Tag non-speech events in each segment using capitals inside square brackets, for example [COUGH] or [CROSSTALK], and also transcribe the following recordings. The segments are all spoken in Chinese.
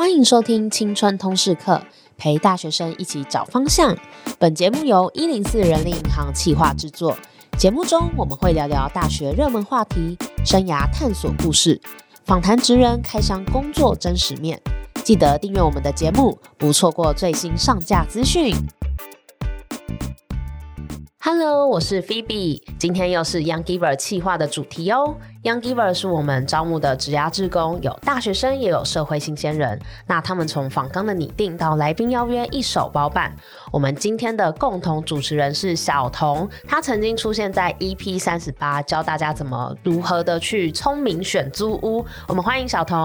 欢迎收听青春通识课，陪大学生一起找方向。本节目由一零四人力银行企划制作。节目中我们会聊聊大学热门话题、生涯探索故事，访谈职人开箱工作真实面。记得订阅我们的节目，不错过最新上架资讯。Hello，我是 Phoebe，今天又是 Young Giver 企划的主题哦。Young Giver 是我们招募的职涯志工，有大学生，也有社会新鲜人。那他们从访纲的拟定到来宾邀约，一手包办。我们今天的共同主持人是小童，他曾经出现在 EP 三十八，教大家怎么如何的去聪明选租屋。我们欢迎小童。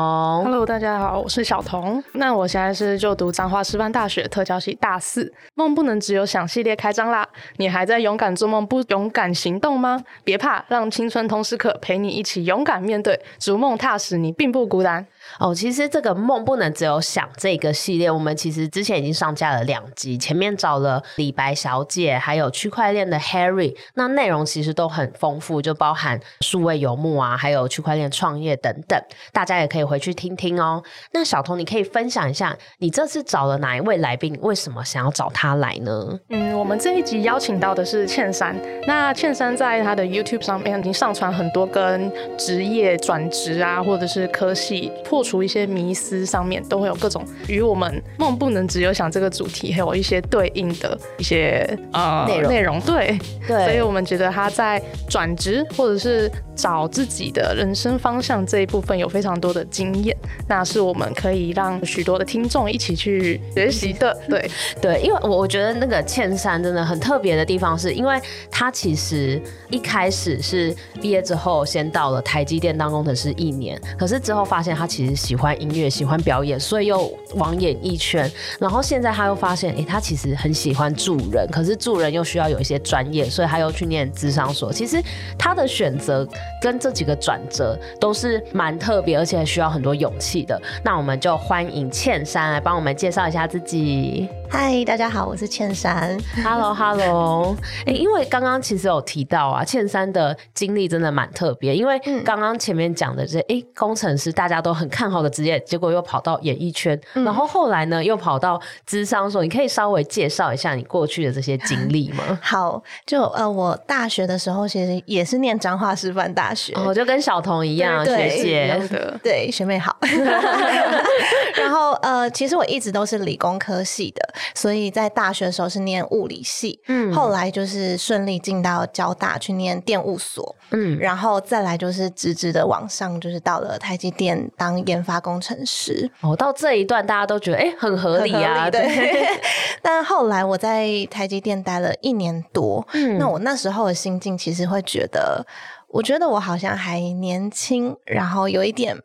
Hello，大家好，我是小童。那我现在是就读彰化师范大学特教系大四。梦不能只有想系列开张啦！你还在勇敢做梦，不勇敢行动吗？别怕，让青春通识课陪你一。一起勇敢面对，逐梦踏实，你并不孤单。哦，其实这个梦不能只有想这个系列，我们其实之前已经上架了两集，前面找了李白小姐，还有区块链的 Harry，那内容其实都很丰富，就包含数位游牧啊，还有区块链创业等等，大家也可以回去听听哦。那小童，你可以分享一下，你这次找了哪一位来宾？为什么想要找他来呢？嗯，我们这一集邀请到的是茜珊，那茜珊在他的 YouTube 上面已经上传很多跟职业转职啊，或者是科系。破除一些迷思，上面都会有各种与我们梦不能只有想这个主题，还有一些对应的一些呃内容内容。对对，所以我们觉得他在转职或者是找自己的人生方向这一部分有非常多的经验，那是我们可以让许多的听众一起去学习的。对对，因为我我觉得那个茜珊真的很特别的地方，是因为他其实一开始是毕业之后先到了台积电当工程师一年，可是之后发现他其实。喜欢音乐，喜欢表演，所以又往演艺圈。然后现在他又发现，诶、他其实很喜欢助人，可是助人又需要有一些专业，所以他又去念智商所。其实他的选择跟这几个转折都是蛮特别，而且还需要很多勇气的。那我们就欢迎倩山来帮我们介绍一下自己。嗨，大家好，我是倩珊。Hello，Hello。哎、欸，因为刚刚其实有提到啊，倩珊的经历真的蛮特别，因为刚刚前面讲的这哎、欸，工程师大家都很看好的职业，结果又跑到演艺圈，嗯、然后后来呢又跑到咨商所。你可以稍微介绍一下你过去的这些经历吗？[LAUGHS] 好，就呃，我大学的时候其实也是念彰化师范大学，哦，就跟小童一样，学姐，[LAUGHS] 对，学妹好。[LAUGHS] 然后呃，其实我一直都是理工科系的。所以在大学的时候是念物理系，嗯，后来就是顺利进到交大去念电务所，嗯，然后再来就是直直的往上，就是到了台积电当研发工程师。哦，到这一段大家都觉得哎、欸、很合理啊，理对。[LAUGHS] 但后来我在台积电待了一年多，嗯，那我那时候的心境其实会觉得，我觉得我好像还年轻，然后有一点。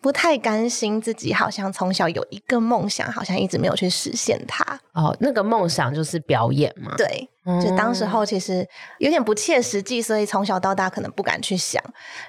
不太甘心自己好像从小有一个梦想，好像一直没有去实现它。哦，那个梦想就是表演嘛？对，就当时候其实有点不切实际，所以从小到大可能不敢去想。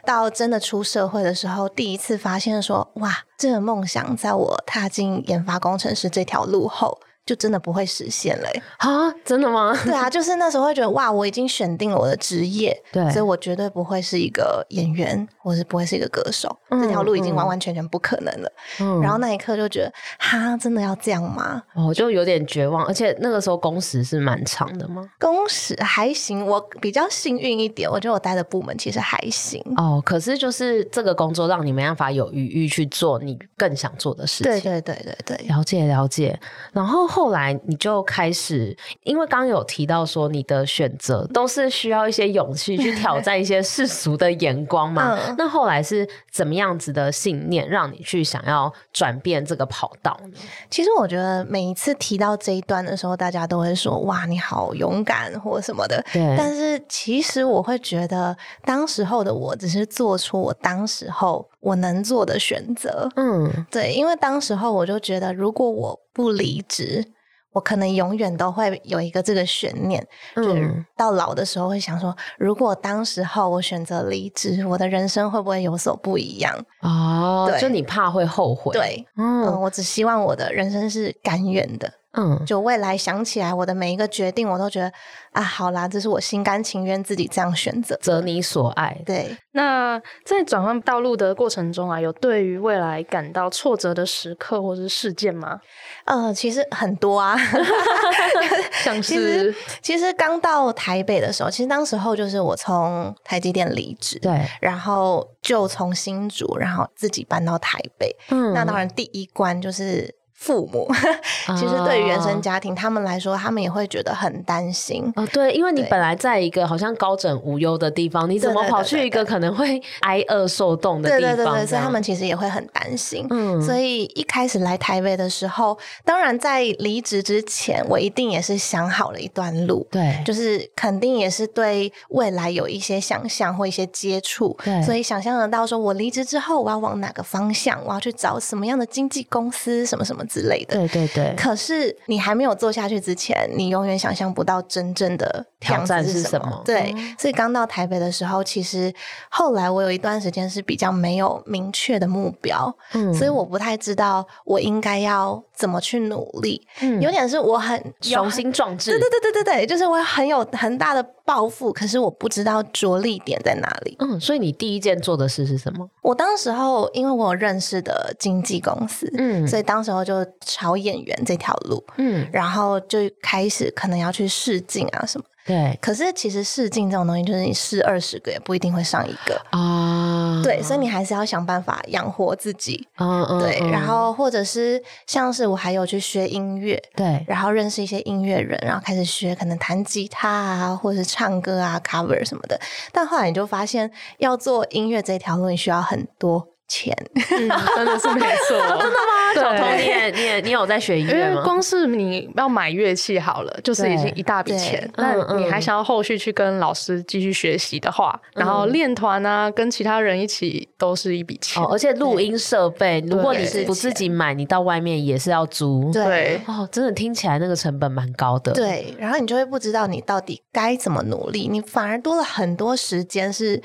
到真的出社会的时候，第一次发现说，哇，这个梦想在我踏进研发工程师这条路后。就真的不会实现嘞？啊，真的吗？[LAUGHS] 对啊，就是那时候会觉得哇，我已经选定了我的职业，对，所以我绝对不会是一个演员，或是不会是一个歌手，嗯、这条路已经完完全全不可能了。嗯，然后那一刻就觉得，哈，真的要这样吗？哦，就有点绝望。而且那个时候工时是蛮长的吗？工时还行，我比较幸运一点，我觉得我待的部门其实还行。哦，可是就是这个工作让你没办法有余裕去做你更想做的事情。对对对对对，了解了解。然后。后来你就开始，因为刚刚有提到说你的选择都是需要一些勇气去挑战一些世俗的眼光嘛。嗯、那后来是怎么样子的信念让你去想要转变这个跑道呢？其实我觉得每一次提到这一段的时候，大家都会说：“哇，你好勇敢”或什么的。对。但是其实我会觉得，当时候的我只是做出我当时候我能做的选择。嗯，对，因为当时候我就觉得，如果我不离职，我可能永远都会有一个这个悬念，嗯、就到老的时候会想说，如果当时候我选择离职，我的人生会不会有所不一样？哦，对就你怕会后悔？对，嗯，嗯，我只希望我的人生是甘愿的。嗯，就未来想起来我的每一个决定，我都觉得啊，好啦，这是我心甘情愿自己这样选择，择你所爱。对，那在转换道路的过程中啊，有对于未来感到挫折的时刻或是事件吗？呃，其实很多啊，[LAUGHS] [LAUGHS] 像是其实刚到台北的时候，其实当时候就是我从台积电离职，对，然后就从新竹，然后自己搬到台北。嗯，那当然第一关就是。父母 [LAUGHS] 其实对于原生家庭，他们来说，他们也会觉得很担心。哦，对，因为你本来在一个好像高枕无忧的地方，你怎么跑去一个可能会挨饿受冻的地方？对对对对，所以他们其实也会很担心。嗯，所以一开始来台北的时候，当然在离职之前，我一定也是想好了一段路。对，就是肯定也是对未来有一些想象或一些接触。对，所以想象得到说，我离职之后，我要往哪个方向？我要去找什么样的经纪公司？什么什么？之类的，对对对。可是你还没有做下去之前，你永远想象不到真正的挑战是什么。对，所以刚到台北的时候，其实后来我有一段时间是比较没有明确的目标，嗯，所以我不太知道我应该要怎么去努力。嗯，有点是我很雄心壮志，对对对对对对，就是我很有很大的抱负，可是我不知道着力点在哪里。嗯，所以你第一件做的事是什么？我当时候因为我有认识的经纪公司，嗯，所以当时候就。朝演员这条路，嗯，然后就开始可能要去试镜啊什么。对，可是其实试镜这种东西，就是你试二十个也不一定会上一个啊。对，所以你还是要想办法养活自己。嗯嗯。对，然后或者是像是我还有去学音乐，对，然后认识一些音乐人，然后开始学可能弹吉他啊，或者是唱歌啊，cover 什么的。但后来你就发现，要做音乐这条路，你需要很多。钱、嗯、真的是没错，[LAUGHS] 真的吗？小童，你也你也你有在学音乐吗？因为光是你要买乐器好了，就是已经一大笔钱。那你还想要后续去跟老师继续学习的话，嗯、然后练团啊，跟其他人一起都是一笔钱。哦，而且录音设备，如果你是不自己买，你到外面也是要租。对，哦，真的听起来那个成本蛮高的。对，然后你就会不知道你到底该怎么努力，你反而多了很多时间是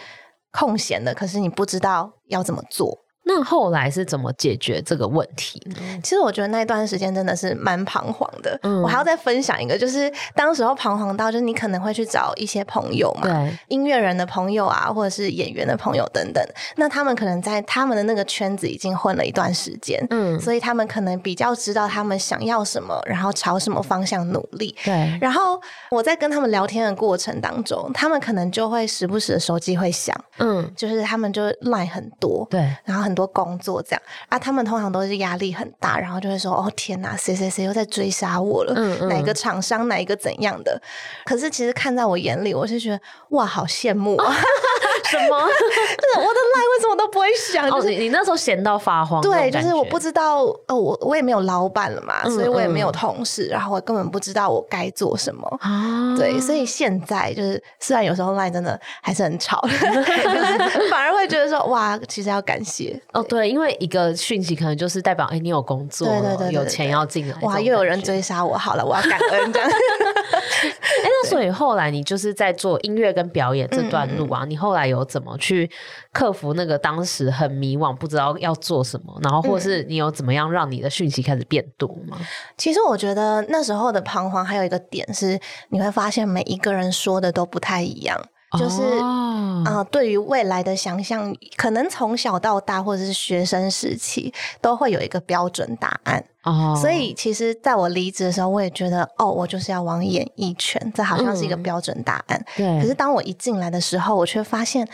空闲的，可是你不知道要怎么做。那后来是怎么解决这个问题呢？其实我觉得那段时间真的是蛮彷徨的。嗯，我还要再分享一个，就是当时候彷徨到，就是你可能会去找一些朋友嘛，音乐人的朋友啊，或者是演员的朋友等等。那他们可能在他们的那个圈子已经混了一段时间，嗯，所以他们可能比较知道他们想要什么，然后朝什么方向努力。对。然后我在跟他们聊天的过程当中，他们可能就会时不时的手机会响，嗯，就是他们就 line 很多，对，然后很。多工作这样啊，他们通常都是压力很大，然后就会说：“哦天哪，谁谁谁又在追杀我了？嗯嗯，哪个厂商，哪一个怎样的？”可是其实看在我眼里，我是觉得哇，好羡慕啊！[LAUGHS] 什么？[LAUGHS] 就是我的 line 为什么都不会想？哦，就是你你那时候闲到发慌，对，就是我不知道哦，我我也没有老板了嘛，所以我也没有同事，然后我根本不知道我该做什么啊。对，所以现在就是虽然有时候 line 真的还是很吵，[LAUGHS] 就是反而会觉得说哇，其实要感谢。哦，对，因为一个讯息可能就是代表，哎，你有工作，对对对，有钱要进来，哇，又有人追杀我，好了，我要感恩这样。哎，那所以后来你就是在做音乐跟表演这段路啊，你后来有怎么去克服那个当时很迷惘，不知道要做什么，然后或是你有怎么样让你的讯息开始变多吗？其实我觉得那时候的彷徨还有一个点是，你会发现每一个人说的都不太一样。就是啊、oh. 呃，对于未来的想象，可能从小到大，或者是学生时期，都会有一个标准答案。哦，oh. 所以其实在我离职的时候，我也觉得，哦，我就是要往演艺圈，这好像是一个标准答案。对、嗯。可是当我一进来的时候，我却发现，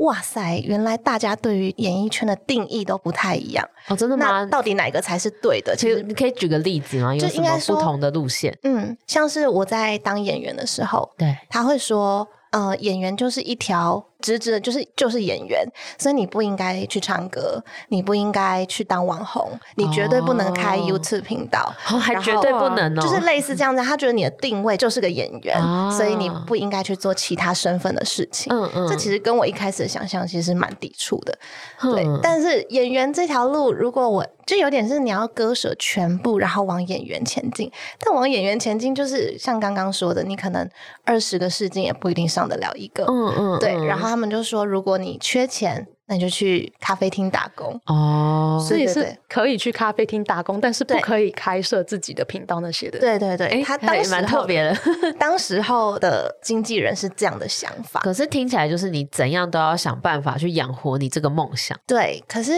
哇塞，原来大家对于演艺圈的定义都不太一样。哦，oh, 真的吗？那到底哪个才是对的？其实你可以举个例子吗？就应该有什么不同的路线？嗯，像是我在当演员的时候，对，他会说。呃，演员就是一条直直的，就是就是演员，所以你不应该去唱歌，你不应该去当网红，你绝对不能开 YouTube 频道，哦、还绝对不能哦，就是类似这样子。他觉得你的定位就是个演员，哦、所以你不应该去做其他身份的事情。嗯嗯，这其实跟我一开始的想象其实蛮抵触的。嗯、对，但是演员这条路，如果我就有点是你要割舍全部，然后往演员前进。但往演员前进，就是像刚刚说的，你可能二十个试镜也不一定上得了一个。嗯嗯，对。然后他们就说，如果你缺钱，那你就去咖啡厅打工哦，所以是可以去咖啡厅打工，但是不可以开设自己的频道那些的。对对对，欸、他当时蛮特别的，[LAUGHS] 当时候的经纪人是这样的想法。可是听起来就是你怎样都要想办法去养活你这个梦想。对，可是，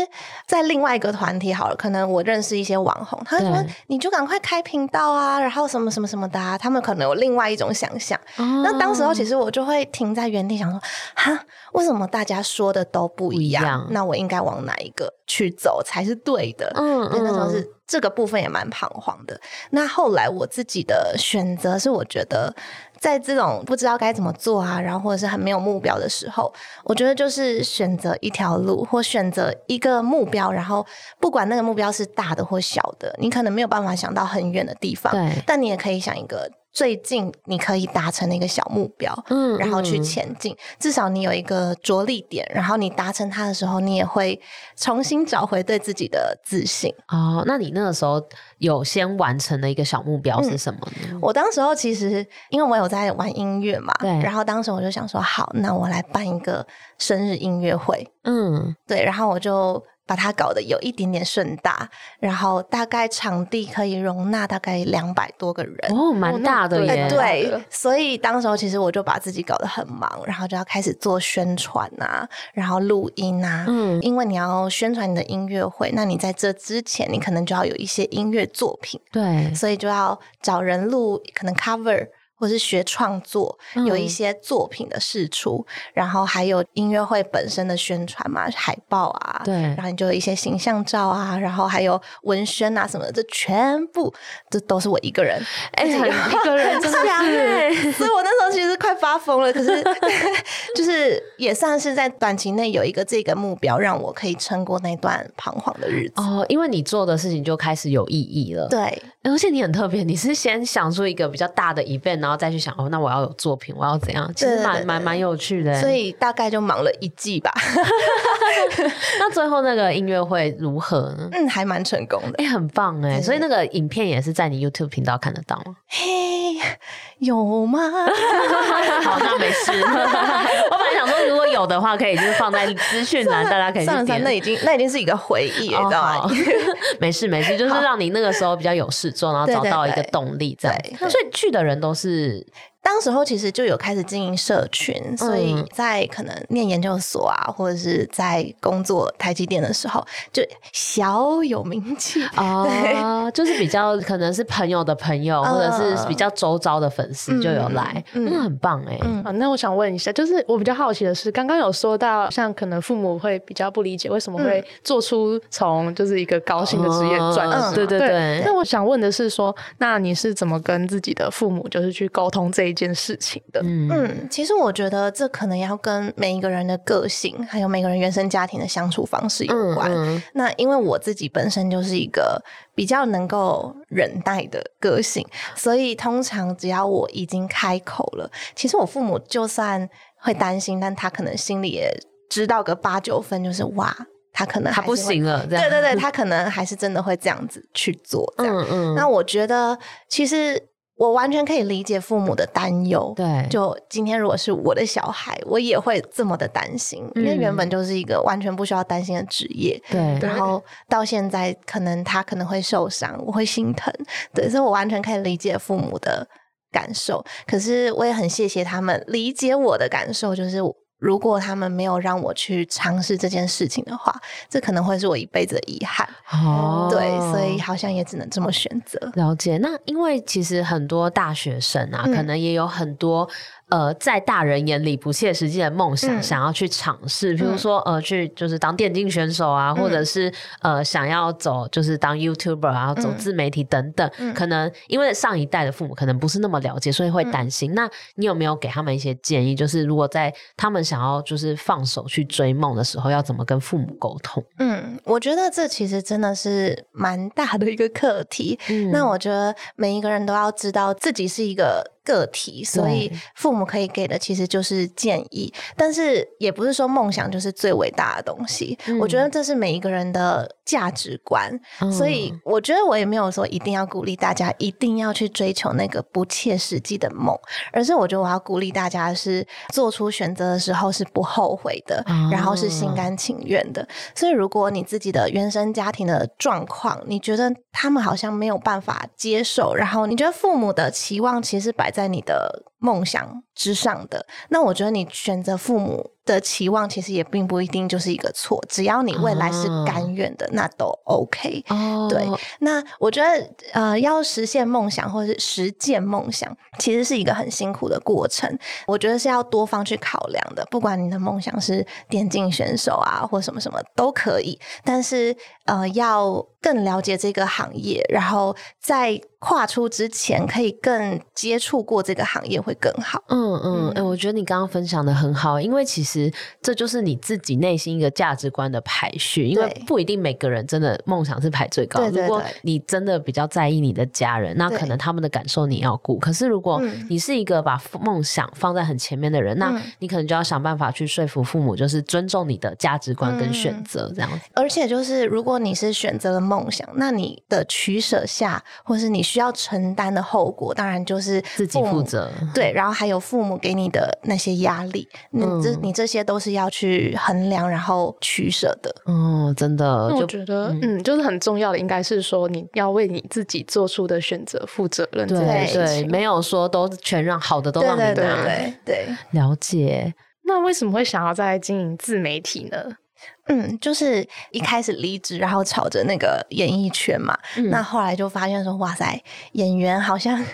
在另外一个团体好了，可能我认识一些网红，他说你就赶快开频道啊，然后什么什么什么的啊，他们可能有另外一种想象。哦、那当时候其实我就会停在原地想说，哈，为什么大家说的都不一样？一样，那我应该往哪一个去走才是对的？嗯，嗯，那时候是这个部分也蛮彷徨的。那后来我自己的选择是，我觉得在这种不知道该怎么做啊，然后或者是很没有目标的时候，我觉得就是选择一条路或选择一个目标，然后不管那个目标是大的或小的，你可能没有办法想到很远的地方，对，但你也可以想一个。最近你可以达成的一个小目标，嗯，然后去前进，嗯，至少你有一个着力点，然后你达成它的时候，你也会重新找回对自己的自信。哦，那你那个时候有先完成的一个小目标是什么呢？嗯，我当时候其实因为我有在玩音乐嘛，对，然后当时我就想说，好，那我来办一个生日音乐会，嗯，对，然后我就。把它搞得有一点点盛大，然后大概场地可以容纳大概两百多个人哦，蛮大的耶。对，所以当时候其实我就把自己搞得很忙，然后就要开始做宣传啊，然后录音啊。嗯，因为你要宣传你的音乐会，那你在这之前，你可能就要有一些音乐作品。对，所以就要找人录，可能 cover。或是学创作，有一些作品的试出，嗯，然后还有音乐会本身的宣传嘛，海报啊，对，然后你就有一些形象照啊，然后还有文宣啊什么的，这全部这都是我一个人，哎，一个人真的 [LAUGHS] 是，所以我那时候其实快发疯了，可是 [LAUGHS] 就是也算是在短期内有一个这个目标，让我可以撑过那段彷徨的日子哦，因为你做的事情就开始有意义了，对，而且你很特别，你是先想出一个比较大的 event。然后再去想哦，那我要有作品，我要怎样？其实蛮蛮蛮有趣的，所以大概就忙了一季吧。[LAUGHS] 那最后那个音乐会如何呢？嗯，还蛮成功的，哎、欸，很棒哎。所以那个影片也是在你 YouTube 频道看得到吗？嘿，有吗？[LAUGHS] 好，那没事。[LAUGHS] 我本来想说，如果有的话，可以就是放在资讯栏，大家可以去点。那已经那已经是一个回忆，你知道吗？[LAUGHS] 没事没事，就是让你那个时候比较有事做，然后找到一个动力在。所以去的人都是。当时候其实就有开始经营社群，嗯，所以在可能念研究所啊，或者是在工作台积电的时候，就小有名气。哦，[LAUGHS] 对，就是比较可能是朋友的朋友，嗯，或者是比较周遭的粉丝就有来，嗯，嗯，很棒哎，嗯。那我想问一下，就是我比较好奇的是，刚刚有说到，像可能父母会比较不理解为什么会做出从就是一个高薪的职业转，嗯，对对对。那我想问的是说，那你是怎么跟自己的父母就是去沟通这一件事情的，嗯，其实我觉得这可能要跟每一个人的个性，还有每个人原生家庭的相处方式有关。嗯嗯、那因为我自己本身就是一个比较能够忍耐的个性，所以通常只要我已经开口了，其实我父母就算会担心，但他可能心里也知道个八九分，就是哇，他可能还他不行了。对对对，他可能还是真的会这样子去做。这样嗯嗯，那我觉得其实。我完全可以理解父母的担忧，对，就今天如果是我的小孩，我也会这么的担心，嗯，因为原本就是一个完全不需要担心的职业，对，然后到现在可能他可能会受伤，我会心疼，[LAUGHS] 对，所以我完全可以理解父母的感受，可是我也很谢谢他们理解我的感受，就是。如果他们没有让我去尝试这件事情的话，这可能会是我一辈子的遗憾。哦，对，所以好像也只能这么选择。了解。那因为其实很多大学生啊，嗯、可能也有很多。呃，在大人眼里不切实际的梦想，嗯、想要去尝试，比如说、嗯、呃，去就是当电竞选手啊，嗯、或者是呃，想要走就是当 YouTuber 啊，走自媒体等等。嗯、可能因为上一代的父母可能不是那么了解，所以会担心。嗯、那你有没有给他们一些建议？就是如果在他们想要就是放手去追梦的时候，要怎么跟父母沟通？嗯，我觉得这其实真的是蛮大的一个课题。嗯、那我觉得每一个人都要知道自己是一个。个体，所以父母可以给的其实就是建议，但是也不是说梦想就是最伟大的东西。嗯、我觉得这是每一个人的价值观，嗯、所以我觉得我也没有说一定要鼓励大家一定要去追求那个不切实际的梦，而是我觉得我要鼓励大家是做出选择的时候是不后悔的，嗯、然后是心甘情愿的。所以如果你自己的原生家庭的状况，你觉得他们好像没有办法接受，然后你觉得父母的期望其实摆在你的梦想之上的，那我觉得你选择父母的期望，其实也并不一定就是一个错。只要你未来是甘愿的，哦、那都 OK。哦，对。那我觉得，呃，要实现梦想或者是实践梦想，其实是一个很辛苦的过程。我觉得是要多方去考量的。不管你的梦想是电竞选手啊，或什么什么都可以。但是，呃，要更了解这个行业，然后在跨出之前，可以更接触过这个行业会更好。嗯嗯，哎、嗯欸，我觉得你刚刚分享的很好，因为其实这就是你自己内心一个价值观的排序。因为不一定每个人真的梦想是排最高。如果你真的比较在意你的家人，那可能他们的感受你要顾。可是如果你是一个把梦想放在很前面的人，嗯、那你可能就要想办法去说服父母，就是尊重你的价值观跟选择这样子、嗯。而且就是如果你是选择了梦想，那你的取舍下，或是你需要承担的后果，当然就是自己负责。对，然后还有父母给你的那些压力，嗯、你这你这些都是要去衡量，然后取舍的。嗯，真的，我觉得，嗯，嗯，就是很重要的，应该是说你要为你自己做出的选择负责任。对对，没有说都全让好的都让你拿。对对对，对，对，了解。那为什么会想要再经营自媒体呢？嗯，就是一开始离职，然后朝着那个演艺圈嘛。嗯、那后来就发现说，哇塞，演员好像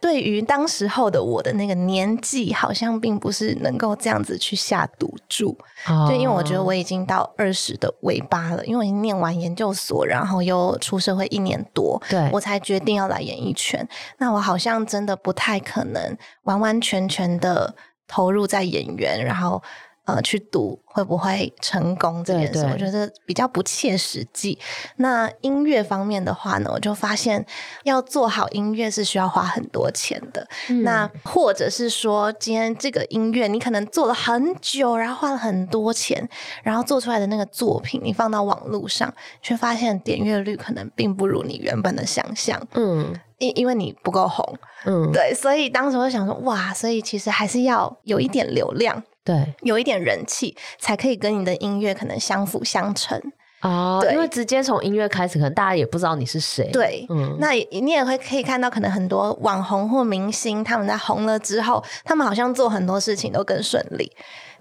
对于当时候的我的那个年纪，好像并不是能够这样子去下赌注。哦、就因为我觉得我已经到二十的尾巴了，因为我已经念完研究所，然后又出社会一年多，对，我才决定要来演艺圈。那我好像真的不太可能完完全全的投入在演员，然后。呃，去赌会不会成功这件事，我觉得比较不切实际。那音乐方面的话呢，我就发现要做好音乐是需要花很多钱的。嗯、那或者是说，今天这个音乐你可能做了很久，然后花了很多钱，然后做出来的那个作品，你放到网络上，却发现点阅率可能并不如你原本的想象。嗯，因因为你不够红。嗯，对，所以当时我想说，哇，所以其实还是要有一点流量。对，有一点人气，才可以跟你的音乐可能相辅相成哦。因为直接从音乐开始，可能大家也不知道你是谁。对，嗯，那你也会可以看到，可能很多网红或明星，他们在红了之后，他们好像做很多事情都更顺利。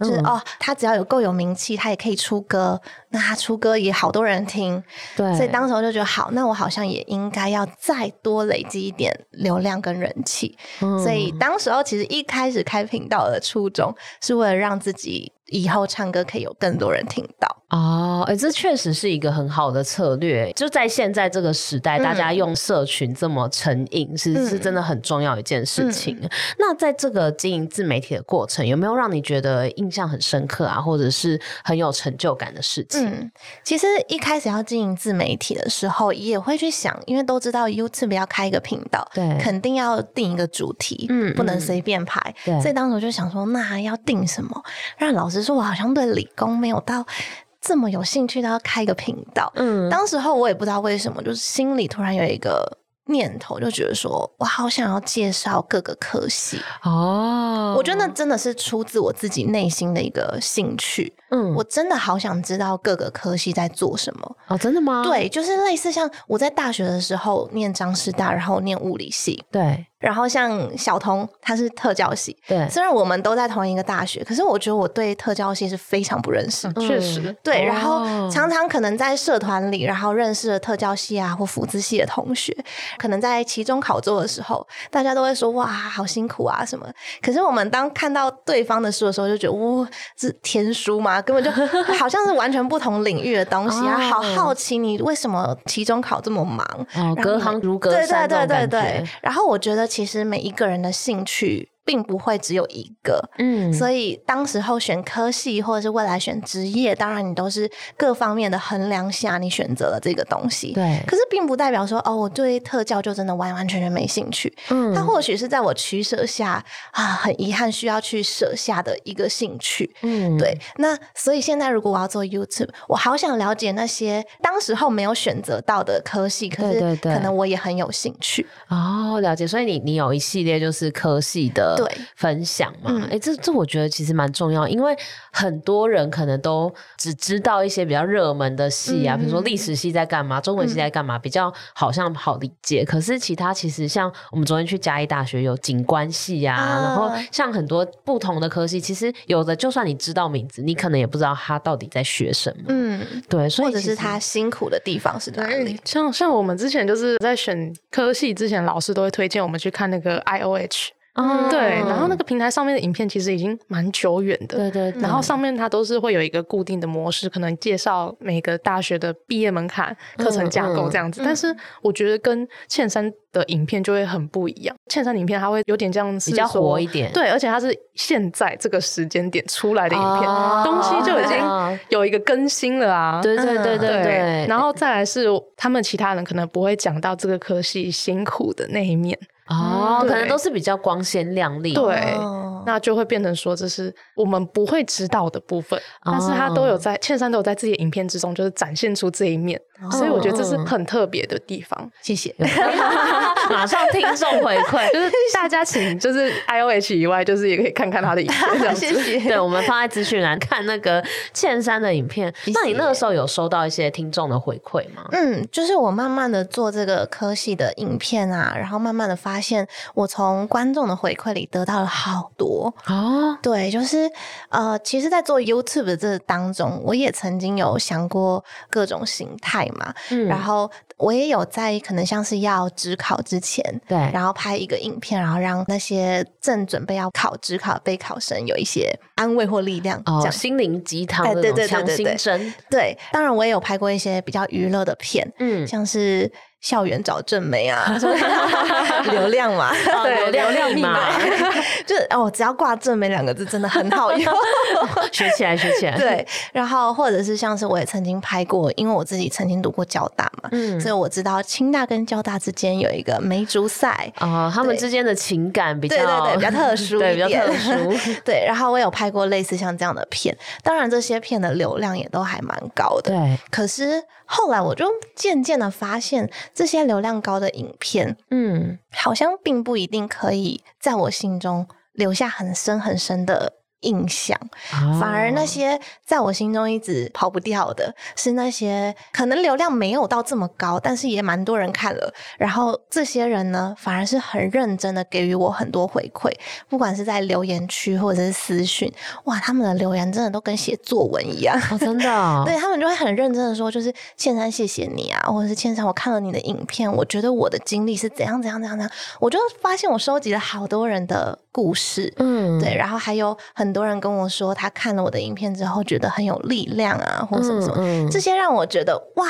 就是哦，他只要有够有名气，他也可以出歌。那他出歌也好多人听，对，所以当时我就觉得好，那我好像也应该要再多累积一点流量跟人气。嗯，所以当时候其实一开始开频道的初衷是为了让自己以后唱歌可以有更多人听到。哦，哎，这确实是一个很好的策略。就在现在这个时代，嗯，大家用社群这么成瘾，是，嗯，是真的很重要一件事情。嗯，那在这个经营自媒体的过程，有没有让你觉得印象很深刻啊，或者是很有成就感的事情？嗯，其实一开始要经营自媒体的时候，也会去想，因为都知道 YouTube 要开一个频道，对，肯定要定一个主题，嗯，不能随便拍，对。所以当时我就想说，那要定什么？让老实说，我好像对理工没有到这么有兴趣，到要开一个频道。嗯，当时候我也不知道为什么，就是心里突然有一个。念头就觉得说，我好想要介绍各个科系哦。我觉得那真的是出自我自己内心的一个兴趣。嗯，我真的好想知道各个科系在做什么哦。真的吗？对，就是类似像我在大学的时候念张师大，然后念物理系。对。然后像小童，他是特教系。对，虽然我们都在同一个大学，可是我觉得我对特教系是非常不认识。嗯、确实，对。然后常常可能在社团里，然后认识了特教系啊或辅资系的同学，可能在期中考作的时候，大家都会说哇，好辛苦啊什么。可是我们当看到对方的书的时候，就觉得哇，是天书吗？根本就 [LAUGHS] 好像是完全不同领域的东西啊！好好奇你为什么期中考这么忙？哦，隔行如隔山。对对对对对。然后我觉得。其实每一个人的兴趣并不会只有一个，嗯，所以当时候选科系或者是未来选职业，当然你都是各方面的衡量下，你选择了这个东西，对。可是并不代表说哦，我对特教就真的完完全全没兴趣，嗯，它或许是在我取舍下啊，很遗憾需要去舍下的一个兴趣，嗯，对。那所以现在如果我要做 YouTube，我好想了解那些当时候没有选择到的科系，可是可能我也很有兴趣。哦，了解。所以你你有一系列就是科系的。对，分享嘛，哎、嗯欸，这这我觉得其实蛮重要，因为很多人可能都只知道一些比较热门的戏啊，嗯、比如说历史系在干嘛，中文系在干嘛，嗯、比较好像好理解。可是其他其实像我们昨天去嘉义大学有景观系啊，啊然后像很多不同的科系，其实有的就算你知道名字，你可能也不知道他到底在学什么。嗯，对，所以或者是他辛苦的地方是哪里？像像我们之前就是在选科系之前，老师都会推荐我们去看那个 IOH。嗯，对，然后那个平台上面的影片其实已经蛮久远的，对对，对。然后上面它都是会有一个固定的模式，可能介绍每个大学的毕业门槛、课程架构这样子。嗯嗯、但是我觉得跟茜山的影片就会很不一样。茜珊的影片它会有点这样子，比较活一点。对，而且它是现在这个时间点出来的影片，哦、东西就已经有一个更新了啊。对对对，对，对。然后再来是他们其他人可能不会讲到这个科系辛苦的那一面。哦，可能都是比较光鲜亮丽，对，哦、那就会变成说这是我们不会知道的部分，哦、但是他都有在倩山都有在自己的影片之中，就是展现出这一面。所以我觉得这是很特别的地方。谢谢。[LAUGHS] 马上听众回馈，就是 [LAUGHS] 大家请，就是 I O H 以外，就是也可以看看他的影片。谢谢。[LAUGHS] 对，我们放在资讯栏看那个茜山的影片。那你那个时候有收到一些听众的回馈吗？嗯，就是我慢慢的做这个科系的影片啊，然后慢慢的发现，我从观众的回馈里得到了好多。哦。对，就是呃，其实，在做 YouTube 的这当中，我也曾经有想过各种形态。嘛，嗯、然后我也有在可能像是要职考之前，对，然后拍一个影片，然后让那些正准备要考职考的备考生有一些安慰或力量，哦、这样。心灵鸡汤的那种强心针。对，当然我也有拍过一些比较娱乐的片，嗯，像是。校园找正妹啊，[LAUGHS] [LAUGHS] 流量嘛，对，流量密码，[LAUGHS] 就是哦，只要挂正妹两个字，真的很好用，学起来，学起来。对，然后或者是像是我也曾经拍过，因为我自己曾经读过交大嘛，嗯，所以我知道清大跟交大之间有一个梅竹赛。啊，他们之间的情感比较对对对比较特殊，对比较特殊，对。然后我有拍过类似像这样的片，当然这些片的流量也都还蛮高的，对。可是后来我就渐渐的发现。这些流量高的影片，嗯，好像并不一定可以在我心中留下很深很深的印象，哦、反而那些在我心中一直跑不掉的，是那些可能流量没有到这么高，但是也蛮多人看了。然后这些人呢，反而是很认真的给予我很多回馈，不管是在留言区或者是私讯，哇，他们的留言真的都跟写作文一样，哦、真的、哦，[LAUGHS] 对他们就会很认真的说，就是倩珊谢谢你啊，或者是倩珊我看了你的影片，我觉得我的经历是怎样怎样怎样怎样，我就发现我收集了好多人的故事，嗯，对，然后还有很。多人跟我说，他看了我的影片之后，觉得很有力量啊，或什么什么，嗯嗯、这些让我觉得哇。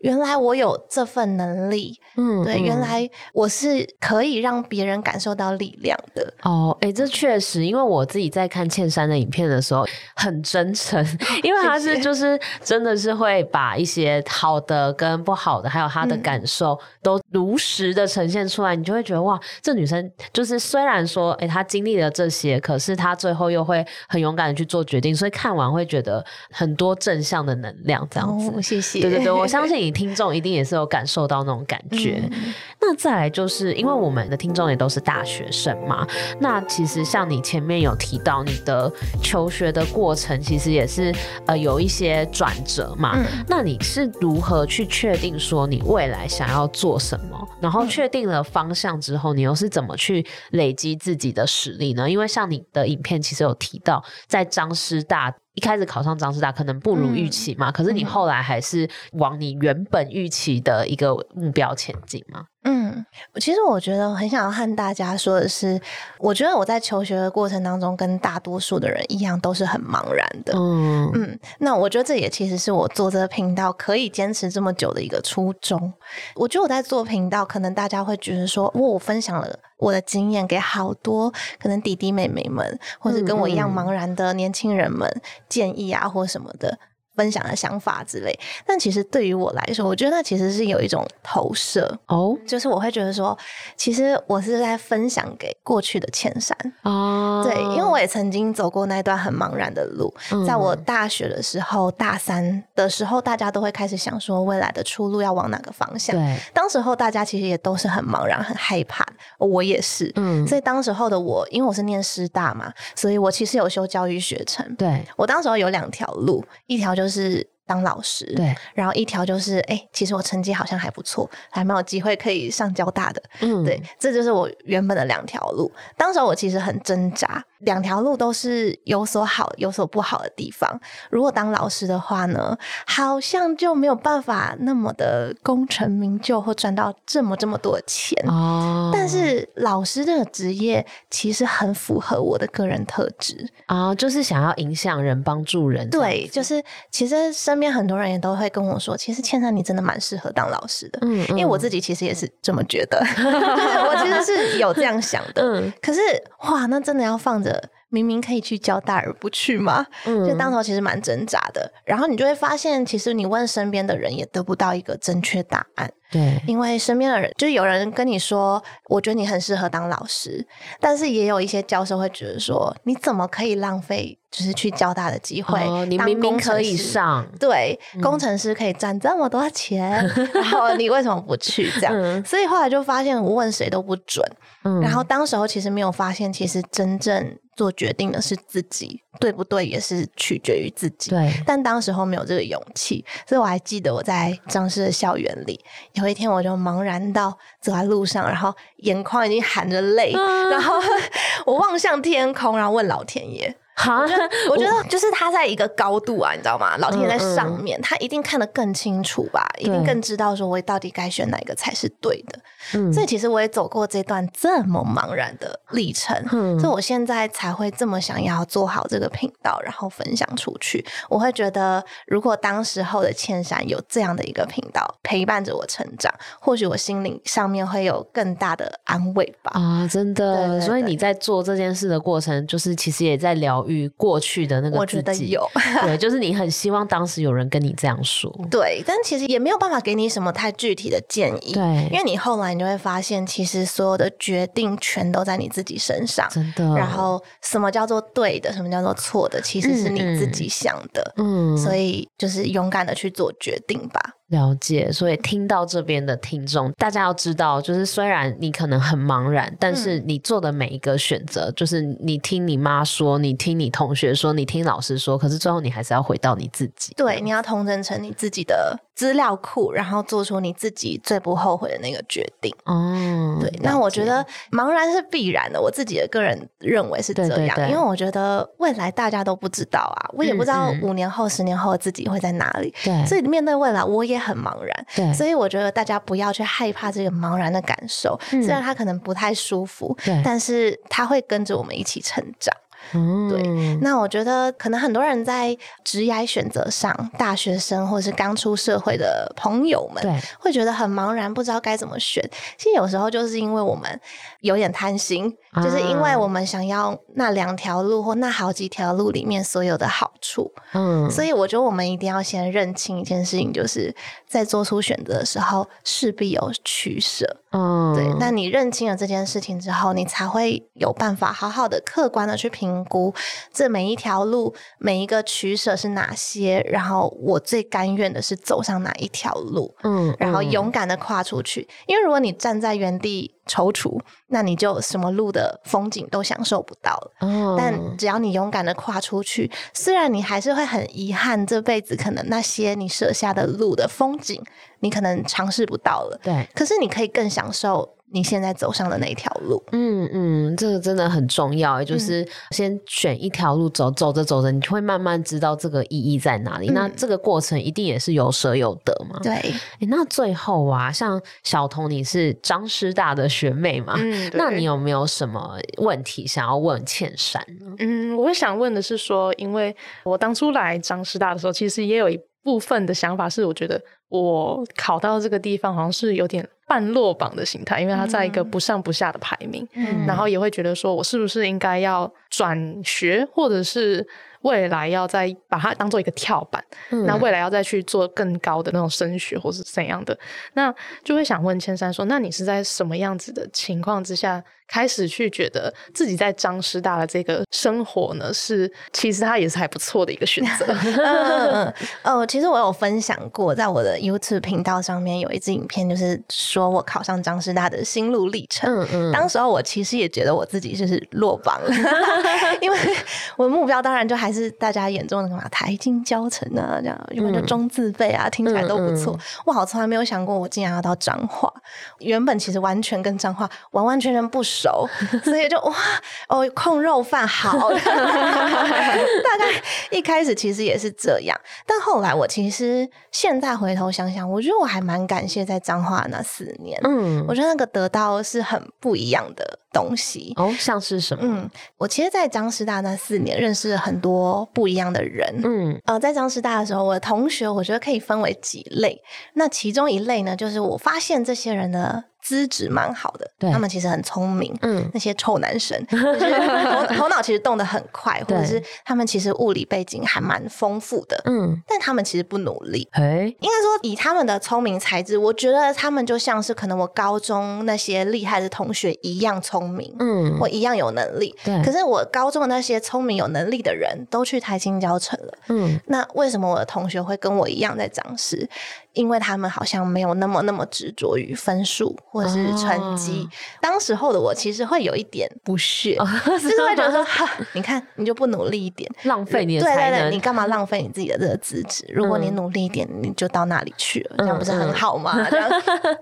原来我有这份能力，嗯，对，原来我是可以让别人感受到力量的。哦，哎、欸，这确实，因为我自己在看茜山的影片的时候很真诚，[LAUGHS] 因为他是就是真的是会把一些好的跟不好的，还有他的感受都如实的呈现出来，嗯、你就会觉得哇，这女生就是虽然说哎、欸，她经历了这些，可是她最后又会很勇敢的去做决定，所以看完会觉得很多正向的能量这样子。哦、谢谢，对对对，我相信你。听众一定也是有感受到那种感觉。嗯、那再来就是因为我们的听众也都是大学生嘛，那其实像你前面有提到你的求学的过程，其实也是呃有一些转折嘛。嗯、那你是如何去确定说你未来想要做什么？然后确定了方向之后，你又是怎么去累积自己的实力呢？因为像你的影片其实有提到，在张师大一开始考上张师大可能不如预期嘛，嗯、可是你后来还是往你原本预期的一个目标前进嘛。嗯，其实我觉得我很想要和大家说的是，我觉得我在求学的过程当中，跟大多数的人一样，都是很茫然的。嗯嗯，那我觉得这也其实是我做这个频道可以坚持这么久的一个初衷。我觉得我在做频道，可能大家会觉得说，哇，我分享了我的经验给好多可能弟弟妹妹们，或者跟我一样茫然的年轻人们建议啊，或什么的。分享的想法之类，但其实对于我来说，我觉得那其实是有一种投射。哦，oh? 就是我会觉得说，其实我是在分享给过去的千山哦，oh. 对，因为我也曾经走过那段很茫然的路，在我大学的时候，大三的时候，大家都会开始想说未来的出路要往哪个方向，对，当时候大家其实也都是很茫然、很害怕，我也是，嗯，所以当时候的我，因为我是念师大嘛，所以我其实有修教育学程，对，我当时候有两条路，一条就。就是当老师，对，然后一条就是，哎、欸，其实我成绩好像还不错，还蛮有机会可以上交大的，嗯，对，这就是我原本的两条路。当时我其实很挣扎。两条路都是有所好有所不好的地方。如果当老师的话呢，好像就没有办法那么的功成名就或赚到这么这么多的钱。哦。但是老师这个职业其实很符合我的个人特质啊、哦，就是想要影响人、帮助人。对，就是其实身边很多人也都会跟我说，其实倩珊你真的蛮适合当老师的。嗯，嗯。因为我自己其实也是这么觉得，[LAUGHS] 我其实是有这样想的。嗯。可是哇，那真的要放着。明明可以去交大而不去吗？嗯，就当头其实蛮挣扎的。然后你就会发现，其实你问身边的人也得不到一个正确答案。对，因为身边的人就是有人跟你说，我觉得你很适合当老师，但是也有一些教授会觉得说，你怎么可以浪费就是去交大的机会？哦，你明明可以上，对，嗯，工程师可以赚这么多钱，[LAUGHS] 然后你为什么不去？这样，嗯，所以后来就发现，无问谁都不准。嗯，然后当时候其实没有发现，其实真正。做决定的是自己，对不对？也是取决于自己。对，但当时候没有这个勇气，所以我还记得我在张师的校园里，有一天我就茫然到走在路上，然后眼眶已经含着泪，啊、然后 [LAUGHS] 我望向天空，然后问老天爷。好，我觉得，就是他在一个高度啊，你知道吗？老天爷在上面，嗯嗯，他一定看得更清楚吧，一定更知道说我到底该选哪一个才是对的。嗯，所以其实我也走过这段这么茫然的历程，嗯，所以我现在才会这么想要做好这个频道，然后分享出去。我会觉得，如果当时候的千山有这样的一个频道陪伴着我成长，或许我心灵上面会有更大的安慰吧。啊，真的。所以你在做这件事的过程，就是其实也在聊。与过去的那个自己，我觉得有。[LAUGHS] 对，就是你很希望当时有人跟你这样说，[LAUGHS] 对，但其实也没有办法给你什么太具体的建议，对，因为你后来你就会发现，其实所有的决定全都在你自己身上，真的。然后什么叫做对的，什么叫做错的，其实是你自己想的，嗯，所以就是勇敢的去做决定吧。了解，所以听到这边的听众，大家要知道，就是虽然你可能很茫然，但是你做的每一个选择，嗯、就是你听你妈说，你听你同学说，你听老师说，可是最后你还是要回到你自己。对，你要统整成你自己的资料库，然后做出你自己最不后悔的那个决定。哦，对，那我觉得茫然是必然的，我自己的个人认为是这样，对对对，因为我觉得未来大家都不知道啊，我也不知道五年后、嗯嗯、十年后自己会在哪里。对，所以面对未来，我也。也很茫然，对，所以我觉得大家不要去害怕这个茫然的感受，嗯、虽然他可能不太舒服，对，但是他会跟着我们一起成长。嗯，对。那我觉得可能很多人在职业选择上，大学生或者是刚出社会的朋友们，对，会觉得很茫然，不知道该怎么选。其实有时候就是因为我们有点贪心，啊、就是因为我们想要那两条路或那好几条路里面所有的好处。嗯，所以我觉得我们一定要先认清一件事情，就是在做出选择的时候势必有取舍。嗯，对。那你认清了这件事情之后，你才会有办法好好的、客观的去评估这每一条路、每一个取舍是哪些，然后我最甘愿的是走上哪一条路，嗯，然后勇敢的跨出去。因为如果你站在原地踌躇，那你就什么路的风景都享受不到了。嗯，但只要你勇敢的跨出去，虽然你还是会很遗憾这辈子可能那些你设下的路的风景，你可能尝试不到了。对，可是你可以更享受。你现在走上的那一条路。嗯嗯，这个真的很重要，就是先选一条路走，走着走着，你会慢慢知道这个意义在哪里。嗯、那这个过程一定也是有舍有得嘛。对，那最后啊，像小童，你是张师大的学妹嘛？嗯，那你有没有什么问题想要问倩珊呢？嗯，我想问的是说，因为我当初来张师大的时候，其实也有一部分的想法是，我觉得我考到这个地方好像是有点。半落榜的心态，因为他在一个不上不下的排名，嗯、然后也会觉得说，我是不是应该要转学，或者是未来要再把它当做一个跳板，嗯、那未来要再去做更高的那种升学，或是怎样的，那就会想问千山说，那你是在什么样子的情况之下？开始去觉得自己在张师大的这个生活呢，是其实它也是还不错的一个选择。[LAUGHS] 嗯哦，其实我有分享过，在我的 YouTube 频道上面有一支影片，就是说我考上张师大的心路历程。嗯嗯，当时候我其实也觉得我自己就是落榜了，[LAUGHS] 因为我的目标当然就还是大家眼中的什么台经教程啊，这样，因为就中字辈啊，听起来都不错。哇，我从来没有想过我竟然要到彰化，原本其实完全跟彰化完完全全不熟。熟，所以就哇哦，控肉饭好，[LAUGHS] 大概一开始其实也是这样，但后来我其实现在回头想想，我觉得我还蛮感谢在彰化那四年，嗯，我觉得那个得到是很不一样的东西哦，像是什么？嗯，我其实，在彰师大那四年认识了很多不一样的人，嗯，呃，在彰师大的时候，我的同学我觉得可以分为几类，那其中一类呢，就是我发现这些人的。资质蛮好的，他们其实很聪明。嗯，那些臭男生，[LAUGHS] 就是头头脑其实动得很快，或者是他们其实物理背景还蛮丰富的。嗯，但他们其实不努力。哎，应该说以他们的聪明才智，我觉得他们就像是可能我高中那些厉害的同学一样聪明。嗯，我一样有能力。对，可是我高中的那些聪明有能力的人都去台清交成了。嗯，那为什么我的同学会跟我一样在张师？因为他们好像没有那么那么执着于分数或者是成绩，哦、当时候的我其实会有一点不屑，哦、[LAUGHS] 就是会觉得说，哈，你看你就不努力一点，[LAUGHS] 浪费你的才能，对对对，你干嘛 [LAUGHS] 浪费你自己的这个资质？如果你努力一点，你就到那里去了，嗯、这样不是很好吗？嗯、这样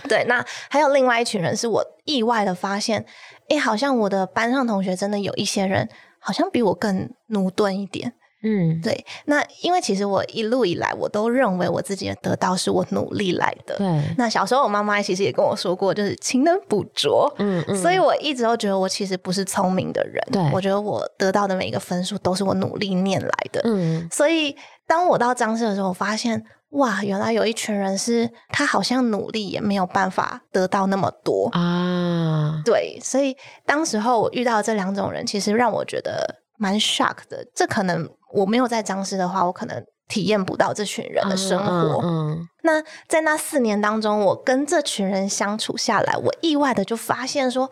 对。那还有另外一群人，是我意外的发现，哎，好像我的班上同学真的有一些人，好像比我更努钝一点。嗯，对，那因为其实我一路以来我都认为我自己的得到是我努力来的。对，那小时候我妈妈其实也跟我说过，就是勤能补拙。嗯嗯，所以我一直都觉得我其实不是聪明的人。对，我觉得我得到的每一个分数都是我努力念来的。嗯，所以当我到张氏的时候，我发现哇，原来有一群人是他好像努力也没有办法得到那么多啊。对，所以当时候我遇到这两种人，其实让我觉得蛮 shock 的。这可能。我没有在彰师的话，我可能体验不到这群人的生活。嗯嗯嗯、那在那四年当中，我跟这群人相处下来，我意外的就发现说。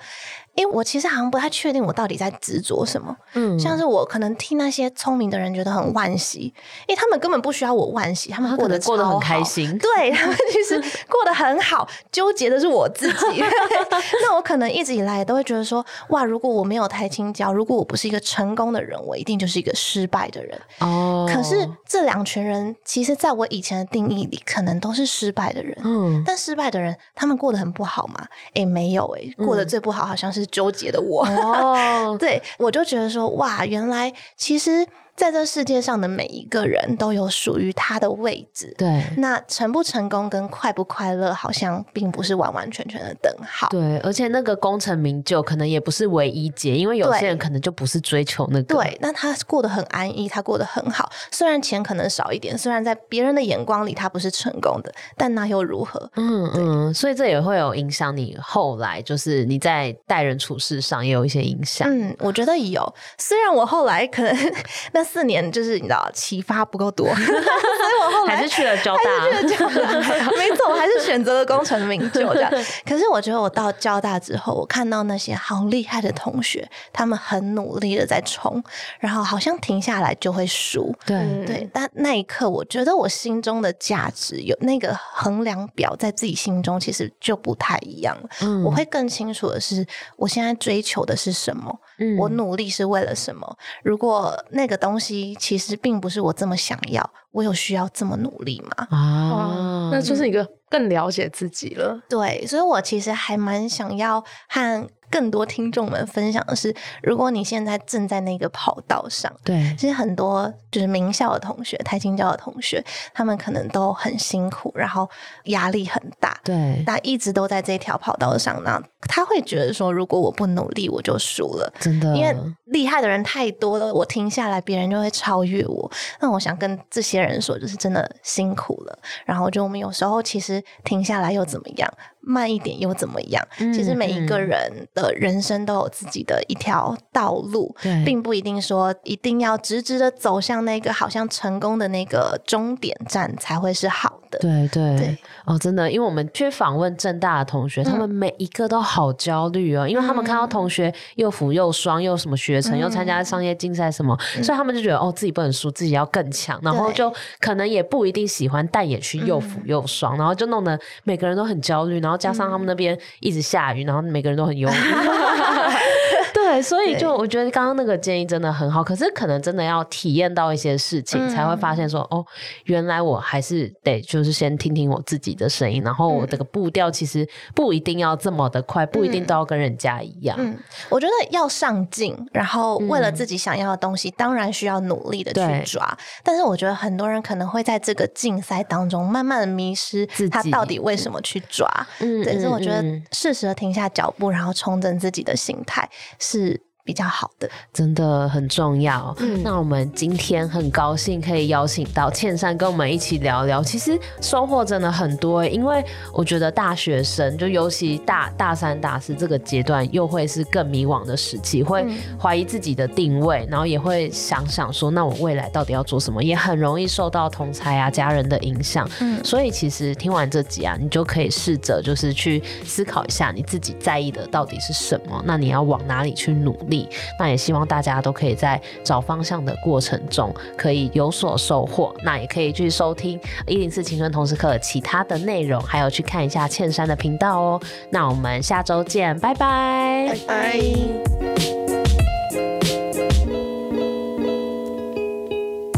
因为我其实好像不太确定我到底在执着什么，嗯，像是我可能替那些聪明的人觉得很惋惜，因为他们根本不需要我惋惜，他们过得过得很开心，对，他们其实过得很好，纠结的是我自己。[LAUGHS] 那我可能一直以来都会觉得说，哇，如果我没有台清交，如果我不是一个成功的人，我一定就是一个失败的人。哦，可是这两群人，其实在我以前的定义里，可能都是失败的人。嗯，但失败的人，他们过得很不好吗？诶，没有诶，过得最不好好像是。纠结的我，[LAUGHS] 哦，对，我就觉得说，哇，原来其实。在这世界上的每一个人都有属于他的位置。对，那成不成功跟快不快乐，好像并不是完完全全的等号。对，而且那个功成名就可能也不是唯一解，因为有些人可能就不是追求那个。对，那他过得很安逸，他过得很好，虽然钱可能少一点，虽然在别人的眼光里他不是成功的，但那又如何？嗯嗯，所以这也会有影响你后来，就是你在待人处事上也有一些影响。嗯，我觉得有。虽然我后来可能 [LAUGHS] 那。四年就是你知道启发不够多，[LAUGHS] 所以我后来还是去了交大，还是去了交大，没错，我还是选择了功成名就这样。可是我觉得我到交大之后，我看到那些好厉害的同学，他们很努力的在冲，然后好像停下来就会输。对对，但那一刻，我觉得我心中的价值有那个衡量表，在自己心中其实就不太一样了。嗯，我会更清楚的是，我现在追求的是什么。我努力是为了什么？如果那个东西其实并不是我这么想要，我有需要这么努力吗？啊，那就是一个更了解自己了。对，所以我其实还蛮想要和。更多听众们分享的是，如果你现在正在那个跑道上，对，其实很多就是名校的同学、台清交的同学，他们可能都很辛苦，然后压力很大，对，那一直都在这条跑道上，那他会觉得说，如果我不努力，我就输了，真的，因为厉害的人太多了，我停下来，别人就会超越我。那我想跟这些人说，就是真的辛苦了。然后就我们有时候其实停下来又怎么样？慢一点又怎么样？嗯、其实每一个人的人生都有自己的一条道路，并不一定说一定要直直的走向那个好像成功的那个终点站才会是好的。对对，对。哦，真的，因为我们去访问正大的同学，嗯、他们每一个都好焦虑哦，因为他们看到同学又辅又双，又什么学成，嗯、又参加商业竞赛什么，嗯、所以他们就觉得哦，自己不能输，自己要更强，然后就可能也不一定喜欢，但也去又辅又双，嗯、然后就弄得每个人都很焦虑，然后加上他们那边一直下雨，然后每个人都很忧郁。[LAUGHS] 对，所以就我觉得刚刚那个建议真的很好，可是可能真的要体验到一些事情，才会发现说，哦，原来我还是得就是先听听我自己的声音，然后我这个步调其实不一定要这么的快，不一定都要跟人家一样。嗯，我觉得要上进，然后为了自己想要的东西，当然需要努力的去抓。但是我觉得很多人可能会在这个竞赛当中慢慢的迷失他到底为什么去抓。嗯，对，所以我觉得适时的停下脚步，然后重整自己的心态是。是比较好的，真的很重要。嗯，那我们今天很高兴可以邀请到倩珊跟我们一起聊聊。其实收获真的很多，因为我觉得大学生就尤其大大三、大四这个阶段，又会是更迷惘的时期，会怀疑自己的定位，然后也会想想说，那我未来到底要做什么？也很容易受到同才啊、家人的影响。嗯，所以其实听完这集啊，你就可以试着就是去思考一下，你自己在意的到底是什么？那你要往哪里去努力？那也希望大家都可以在找方向的过程中可以有所收获。那也可以去收听一零四青春同时课其他的内容，还有去看一下倩珊的频道哦。那我们下周见，拜拜，拜拜。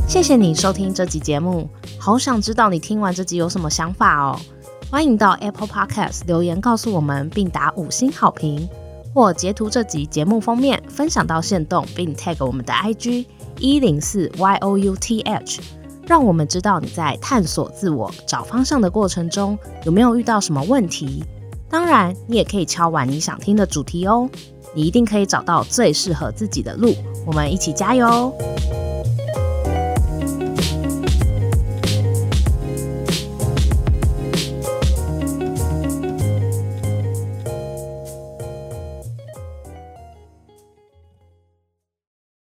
谢谢你收听这集节目，好想知道你听完这集有什么想法哦。欢迎到 Apple Podcast 留言告诉我们，并打五星好评。或截图这集节目封面，分享到线动，并 tag 我们的 IG 一零四 youth，让我们知道你在探索自我、找方向的过程中有没有遇到什么问题。当然，你也可以敲完你想听的主题哦，你一定可以找到最适合自己的路。我们一起加油！